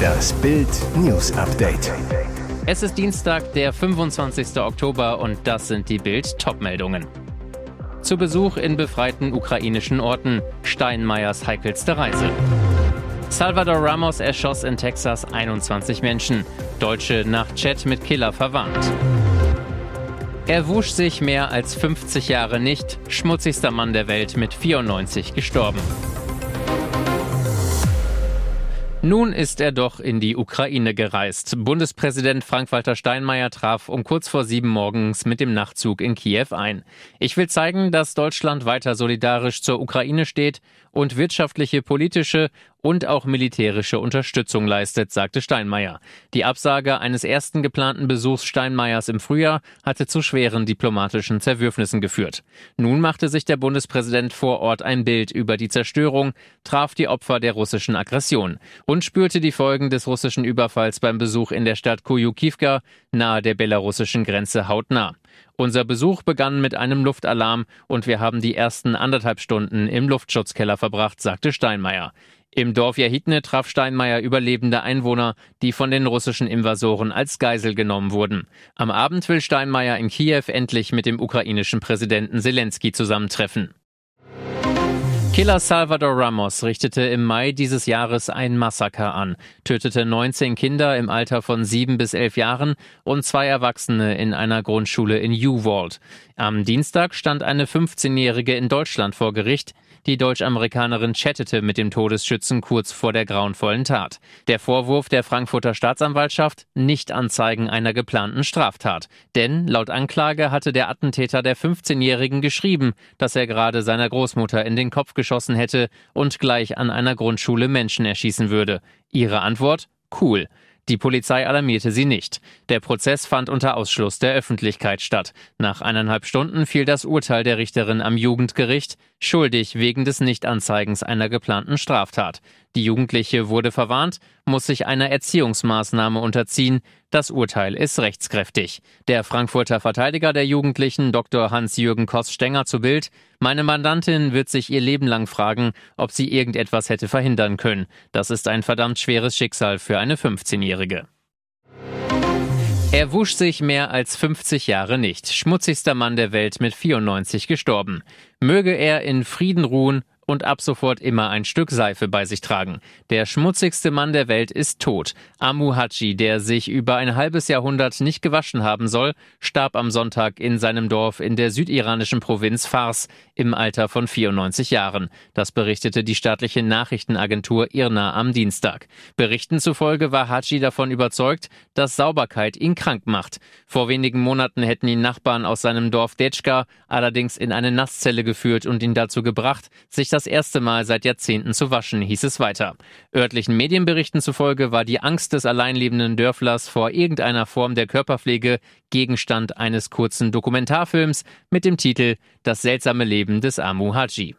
Das Bild News Update. Es ist Dienstag, der 25. Oktober und das sind die Bild Topmeldungen. Zu Besuch in befreiten ukrainischen Orten. Steinmeiers heikelste Reise. Salvador Ramos erschoss in Texas 21 Menschen. Deutsche nach Chat mit Killer verwarnt. Er wusch sich mehr als 50 Jahre nicht. Schmutzigster Mann der Welt mit 94 gestorben. Nun ist er doch in die Ukraine gereist. Bundespräsident Frank-Walter Steinmeier traf um kurz vor sieben morgens mit dem Nachtzug in Kiew ein. Ich will zeigen, dass Deutschland weiter solidarisch zur Ukraine steht und wirtschaftliche, politische und auch militärische Unterstützung leistet, sagte Steinmeier. Die Absage eines ersten geplanten Besuchs Steinmeiers im Frühjahr hatte zu schweren diplomatischen Zerwürfnissen geführt. Nun machte sich der Bundespräsident vor Ort ein Bild über die Zerstörung, traf die Opfer der russischen Aggression und spürte die Folgen des russischen Überfalls beim Besuch in der Stadt Kujukivka nahe der belarussischen Grenze hautnah. Unser Besuch begann mit einem Luftalarm und wir haben die ersten anderthalb Stunden im Luftschutzkeller verbracht, sagte Steinmeier. Im Dorf Jahitne traf Steinmeier überlebende Einwohner, die von den russischen Invasoren als Geisel genommen wurden. Am Abend will Steinmeier in Kiew endlich mit dem ukrainischen Präsidenten Zelensky zusammentreffen. Killer Salvador Ramos richtete im Mai dieses Jahres ein Massaker an, tötete 19 Kinder im Alter von sieben bis elf Jahren und zwei Erwachsene in einer Grundschule in Uwald. Am Dienstag stand eine 15-Jährige in Deutschland vor Gericht. Die Deutsch-Amerikanerin chattete mit dem Todesschützen kurz vor der grauenvollen Tat. Der Vorwurf der Frankfurter Staatsanwaltschaft nicht anzeigen einer geplanten Straftat. Denn laut Anklage hatte der Attentäter der 15-Jährigen geschrieben, dass er gerade seiner Großmutter in den Kopf geschossen hätte und gleich an einer Grundschule Menschen erschießen würde. Ihre Antwort? Cool. Die Polizei alarmierte sie nicht. Der Prozess fand unter Ausschluss der Öffentlichkeit statt. Nach eineinhalb Stunden fiel das Urteil der Richterin am Jugendgericht schuldig wegen des Nichtanzeigens einer geplanten Straftat. Die Jugendliche wurde verwarnt, muss sich einer Erziehungsmaßnahme unterziehen. Das Urteil ist rechtskräftig. Der Frankfurter Verteidiger der Jugendlichen, Dr. Hans-Jürgen Koss-Stenger zu Bild, meine Mandantin wird sich ihr Leben lang fragen, ob sie irgendetwas hätte verhindern können. Das ist ein verdammt schweres Schicksal für eine 15-Jährige. Er wusch sich mehr als 50 Jahre nicht. Schmutzigster Mann der Welt mit 94 gestorben. Möge er in Frieden ruhen und ab sofort immer ein Stück Seife bei sich tragen. Der schmutzigste Mann der Welt ist tot. Amu Haji, der sich über ein halbes Jahrhundert nicht gewaschen haben soll, starb am Sonntag in seinem Dorf in der südiranischen Provinz Fars im Alter von 94 Jahren. Das berichtete die staatliche Nachrichtenagentur IRNA am Dienstag. Berichten zufolge war Haji davon überzeugt, dass Sauberkeit ihn krank macht. Vor wenigen Monaten hätten ihn Nachbarn aus seinem Dorf Detschka allerdings in eine Nasszelle geführt und ihn dazu gebracht, sich das das erste Mal seit Jahrzehnten zu waschen, hieß es weiter. Örtlichen Medienberichten zufolge war die Angst des alleinlebenden Dörflers vor irgendeiner Form der Körperpflege Gegenstand eines kurzen Dokumentarfilms mit dem Titel Das seltsame Leben des Amu Haji.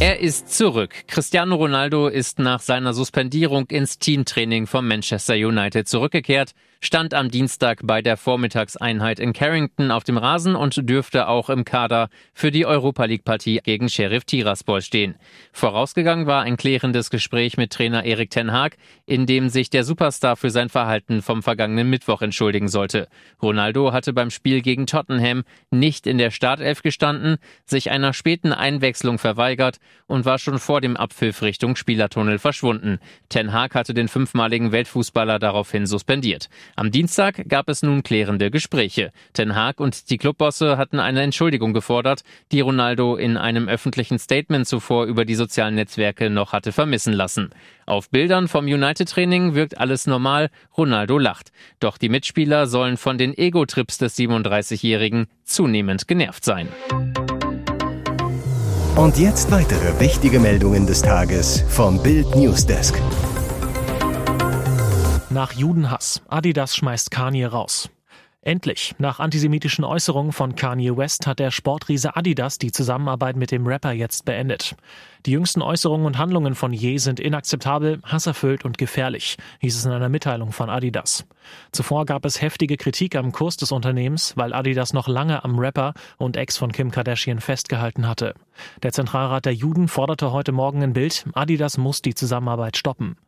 Er ist zurück. Cristiano Ronaldo ist nach seiner Suspendierung ins Teamtraining von Manchester United zurückgekehrt, stand am Dienstag bei der Vormittagseinheit in Carrington auf dem Rasen und dürfte auch im Kader für die Europa League Partie gegen Sheriff Tiraspol stehen. Vorausgegangen war ein klärendes Gespräch mit Trainer Erik Ten Haag, in dem sich der Superstar für sein Verhalten vom vergangenen Mittwoch entschuldigen sollte. Ronaldo hatte beim Spiel gegen Tottenham nicht in der Startelf gestanden, sich einer späten Einwechslung verweigert und war schon vor dem Abpfiff Richtung Spielertunnel verschwunden. Ten Haag hatte den fünfmaligen Weltfußballer daraufhin suspendiert. Am Dienstag gab es nun klärende Gespräche. Ten Haag und die Clubbosse hatten eine Entschuldigung gefordert, die Ronaldo in einem öffentlichen Statement zuvor über die sozialen Netzwerke noch hatte vermissen lassen. Auf Bildern vom United-Training wirkt alles normal, Ronaldo lacht. Doch die Mitspieler sollen von den Ego-Trips des 37-Jährigen zunehmend genervt sein. Und jetzt weitere wichtige Meldungen des Tages vom Bild Newsdesk. Nach Judenhass. Adidas schmeißt Kanye raus. Endlich, nach antisemitischen Äußerungen von Kanye West hat der Sportriese Adidas die Zusammenarbeit mit dem Rapper jetzt beendet. Die jüngsten Äußerungen und Handlungen von Ye sind inakzeptabel, hasserfüllt und gefährlich, hieß es in einer Mitteilung von Adidas. Zuvor gab es heftige Kritik am Kurs des Unternehmens, weil Adidas noch lange am Rapper und Ex von Kim Kardashian festgehalten hatte. Der Zentralrat der Juden forderte heute Morgen in Bild, Adidas muss die Zusammenarbeit stoppen.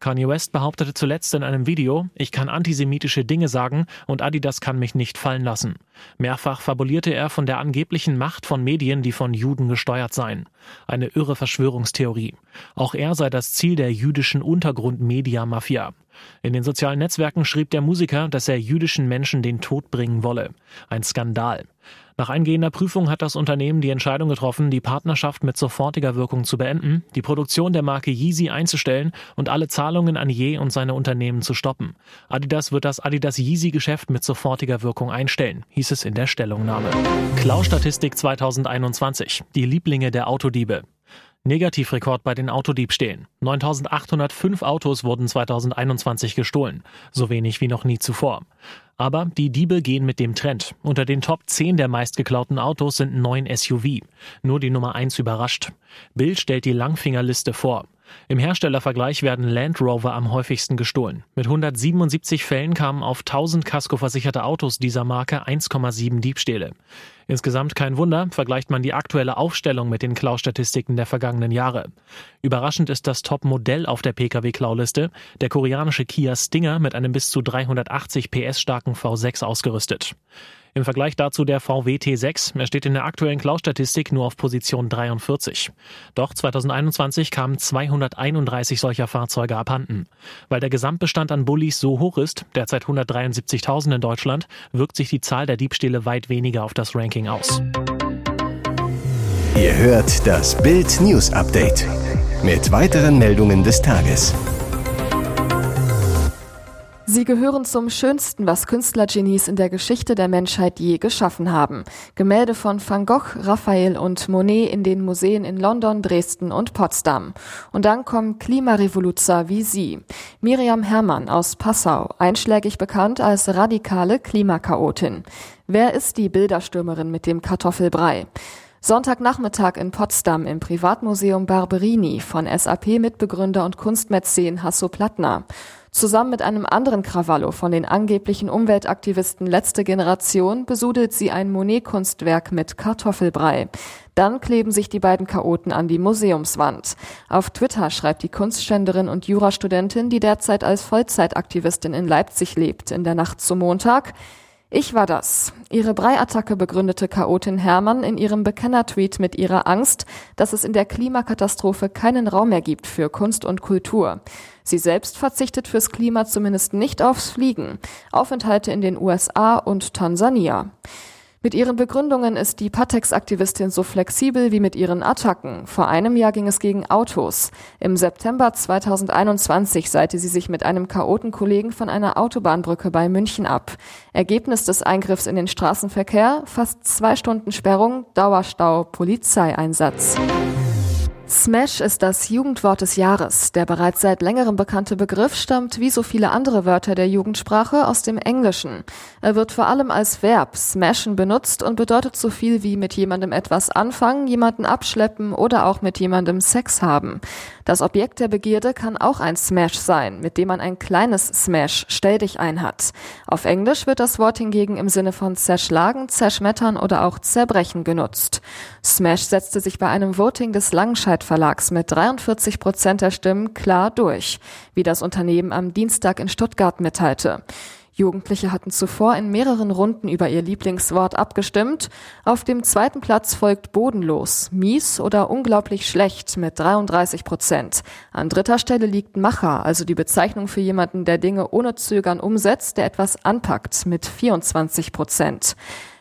Kanye West behauptete zuletzt in einem Video, ich kann antisemitische Dinge sagen und Adidas kann mich nicht fallen lassen. Mehrfach fabulierte er von der angeblichen Macht von Medien, die von Juden gesteuert seien. Eine irre Verschwörungstheorie. Auch er sei das Ziel der jüdischen Untergrund-Media-Mafia. In den sozialen Netzwerken schrieb der Musiker, dass er jüdischen Menschen den Tod bringen wolle. Ein Skandal. Nach eingehender Prüfung hat das Unternehmen die Entscheidung getroffen, die Partnerschaft mit sofortiger Wirkung zu beenden, die Produktion der Marke Yeezy einzustellen und alle Zahlungen an Ye und seine Unternehmen zu stoppen. Adidas wird das Adidas Yeezy-Geschäft mit sofortiger Wirkung einstellen, hieß es in der Stellungnahme. Klau-Statistik 2021. Die Lieblinge der Autodiebe. Negativrekord bei den Autodiebstählen. 9805 Autos wurden 2021 gestohlen. So wenig wie noch nie zuvor. Aber die Diebe gehen mit dem Trend. Unter den Top 10 der meistgeklauten Autos sind neun SUV. Nur die Nummer 1 überrascht. Bild stellt die Langfingerliste vor. Im Herstellervergleich werden Land Rover am häufigsten gestohlen. Mit 177 Fällen kamen auf 1000 Casco-versicherte Autos dieser Marke 1,7 Diebstähle. Insgesamt kein Wunder, vergleicht man die aktuelle Aufstellung mit den Klaustatistiken der vergangenen Jahre. Überraschend ist das Top-Modell auf der Pkw-Klauliste, der koreanische Kia Stinger mit einem bis zu 380 PS starken V6 ausgerüstet. Im Vergleich dazu der VW T6. Er steht in der aktuellen Klaustatistik nur auf Position 43. Doch 2021 kamen 231 solcher Fahrzeuge abhanden. Weil der Gesamtbestand an Bullis so hoch ist, derzeit 173.000 in Deutschland, wirkt sich die Zahl der Diebstähle weit weniger auf das Ranking aus. Ihr hört das Bild News Update mit weiteren Meldungen des Tages. Sie gehören zum Schönsten, was Künstlergenies in der Geschichte der Menschheit je geschaffen haben. Gemälde von Van Gogh, Raphael und Monet in den Museen in London, Dresden und Potsdam. Und dann kommen Klimarevoluzer wie Sie. Miriam Herrmann aus Passau, einschlägig bekannt als radikale Klimakaotin. Wer ist die Bilderstürmerin mit dem Kartoffelbrei? Sonntagnachmittag in Potsdam im Privatmuseum Barberini von SAP-Mitbegründer und Kunstmäzen Hasso Plattner. Zusammen mit einem anderen Krawallo von den angeblichen Umweltaktivisten letzte Generation besudelt sie ein Monet-Kunstwerk mit Kartoffelbrei. Dann kleben sich die beiden Chaoten an die Museumswand. Auf Twitter schreibt die Kunstschänderin und Jurastudentin, die derzeit als Vollzeitaktivistin in Leipzig lebt, in der Nacht zum Montag, ich war das. Ihre Breiattacke begründete Chaotin Hermann in ihrem Bekennertweet mit ihrer Angst, dass es in der Klimakatastrophe keinen Raum mehr gibt für Kunst und Kultur. Sie selbst verzichtet fürs Klima zumindest nicht aufs Fliegen. Aufenthalte in den USA und Tansania. Mit ihren Begründungen ist die Patex-Aktivistin so flexibel wie mit ihren Attacken. Vor einem Jahr ging es gegen Autos. Im September 2021 seite sie sich mit einem Chaotenkollegen von einer Autobahnbrücke bei München ab. Ergebnis des Eingriffs in den Straßenverkehr, fast zwei Stunden Sperrung, Dauerstau, Polizeieinsatz. Smash ist das Jugendwort des Jahres. Der bereits seit längerem bekannte Begriff stammt wie so viele andere Wörter der Jugendsprache aus dem Englischen. Er wird vor allem als Verb smashen benutzt und bedeutet so viel wie mit jemandem etwas anfangen, jemanden abschleppen oder auch mit jemandem Sex haben. Das Objekt der Begierde kann auch ein Smash sein, mit dem man ein kleines Smash, stell dich ein hat. Auf Englisch wird das Wort hingegen im Sinne von zerschlagen, zerschmettern oder auch zerbrechen genutzt. Smash setzte sich bei einem Voting des Langenscheidt Verlags mit 43 Prozent der Stimmen klar durch, wie das Unternehmen am Dienstag in Stuttgart mitteilte. Jugendliche hatten zuvor in mehreren Runden über ihr Lieblingswort abgestimmt. Auf dem zweiten Platz folgt bodenlos, mies oder unglaublich schlecht mit 33 Prozent. An dritter Stelle liegt Macher, also die Bezeichnung für jemanden, der Dinge ohne Zögern umsetzt, der etwas anpackt mit 24 Prozent.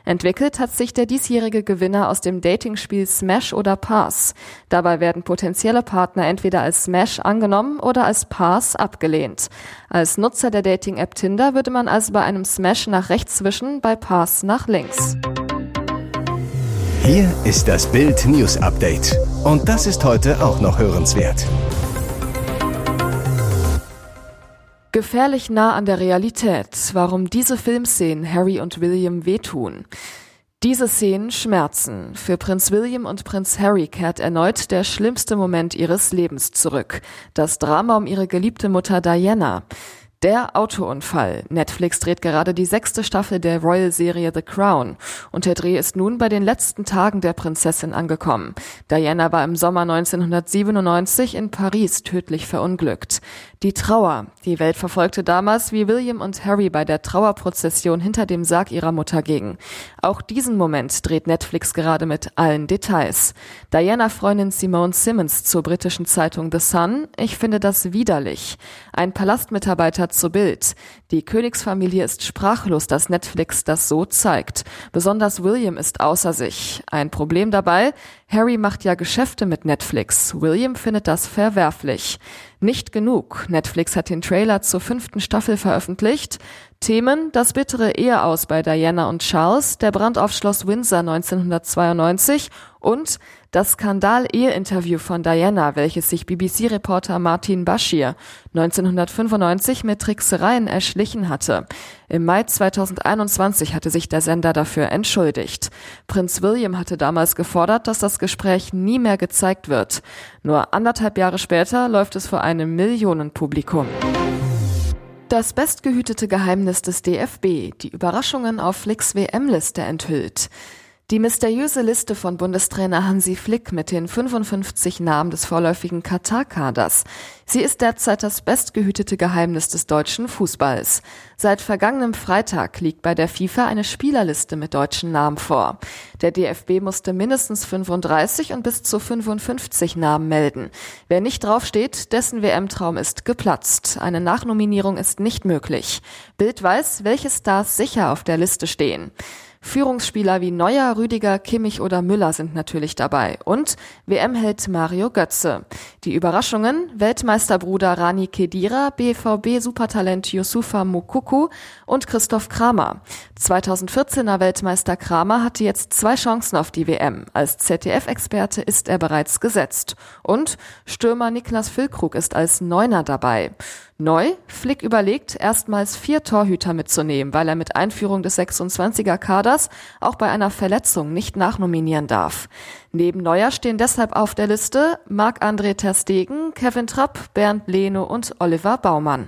Entwickelt hat sich der diesjährige Gewinner aus dem Datingspiel Smash oder Pass. Dabei werden potenzielle Partner entweder als Smash angenommen oder als Pass abgelehnt. Als Nutzer der Dating-App Tinder würde man also bei einem Smash nach rechts zwischen, bei Pass nach links. Hier ist das Bild News Update. Und das ist heute auch noch hörenswert. Gefährlich nah an der Realität, warum diese Filmszenen Harry und William wehtun. Diese Szenen schmerzen. Für Prinz William und Prinz Harry kehrt erneut der schlimmste Moment ihres Lebens zurück. Das Drama um ihre geliebte Mutter Diana. Der Autounfall. Netflix dreht gerade die sechste Staffel der Royal-Serie The Crown und der Dreh ist nun bei den letzten Tagen der Prinzessin angekommen. Diana war im Sommer 1997 in Paris tödlich verunglückt. Die Trauer. Die Welt verfolgte damals, wie William und Harry bei der Trauerprozession hinter dem Sarg ihrer Mutter gingen. Auch diesen Moment dreht Netflix gerade mit allen Details. Diana-Freundin Simone Simmons zur britischen Zeitung The Sun. Ich finde das widerlich. Ein Palastmitarbeiter zu Bild. Die Königsfamilie ist sprachlos, dass Netflix das so zeigt. Besonders William ist außer sich. Ein Problem dabei, Harry macht ja Geschäfte mit Netflix. William findet das verwerflich. Nicht genug. Netflix hat den Trailer zur fünften Staffel veröffentlicht. Themen, das bittere Eheaus bei Diana und Charles, der Brand auf Schloss Windsor 1992 und das Skandal-Ehe-Interview von Diana, welches sich BBC-Reporter Martin Bashir 1995 mit Tricksereien erschlichen hatte. Im Mai 2021 hatte sich der Sender dafür entschuldigt. Prinz William hatte damals gefordert, dass das Gespräch nie mehr gezeigt wird. Nur anderthalb Jahre später läuft es vor einem Millionenpublikum. Das bestgehütete Geheimnis des DFB, die Überraschungen auf Flicks WM-Liste enthüllt. Die mysteriöse Liste von Bundestrainer Hansi Flick mit den 55 Namen des vorläufigen Katar-Kaders. Sie ist derzeit das bestgehütete Geheimnis des deutschen Fußballs. Seit vergangenem Freitag liegt bei der FIFA eine Spielerliste mit deutschen Namen vor. Der DFB musste mindestens 35 und bis zu 55 Namen melden. Wer nicht draufsteht, dessen WM-Traum ist geplatzt. Eine Nachnominierung ist nicht möglich. Bild weiß, welche Stars sicher auf der Liste stehen. Führungsspieler wie Neuer, Rüdiger, Kimmich oder Müller sind natürlich dabei. Und WM-Held Mario Götze. Die Überraschungen, Weltmeisterbruder Rani Kedira, BVB-Supertalent Yusufa Mukuku und Christoph Kramer. 2014er Weltmeister Kramer hatte jetzt zwei Chancen auf die WM. Als ZDF-Experte ist er bereits gesetzt. Und Stürmer Niklas Füllkrug ist als Neuner dabei. Neu, Flick überlegt, erstmals vier Torhüter mitzunehmen, weil er mit Einführung des 26er Kaders auch bei einer Verletzung nicht nachnominieren darf. Neben Neuer stehen deshalb auf der Liste Marc-André Terstegen, Kevin Trapp, Bernd Lehne und Oliver Baumann.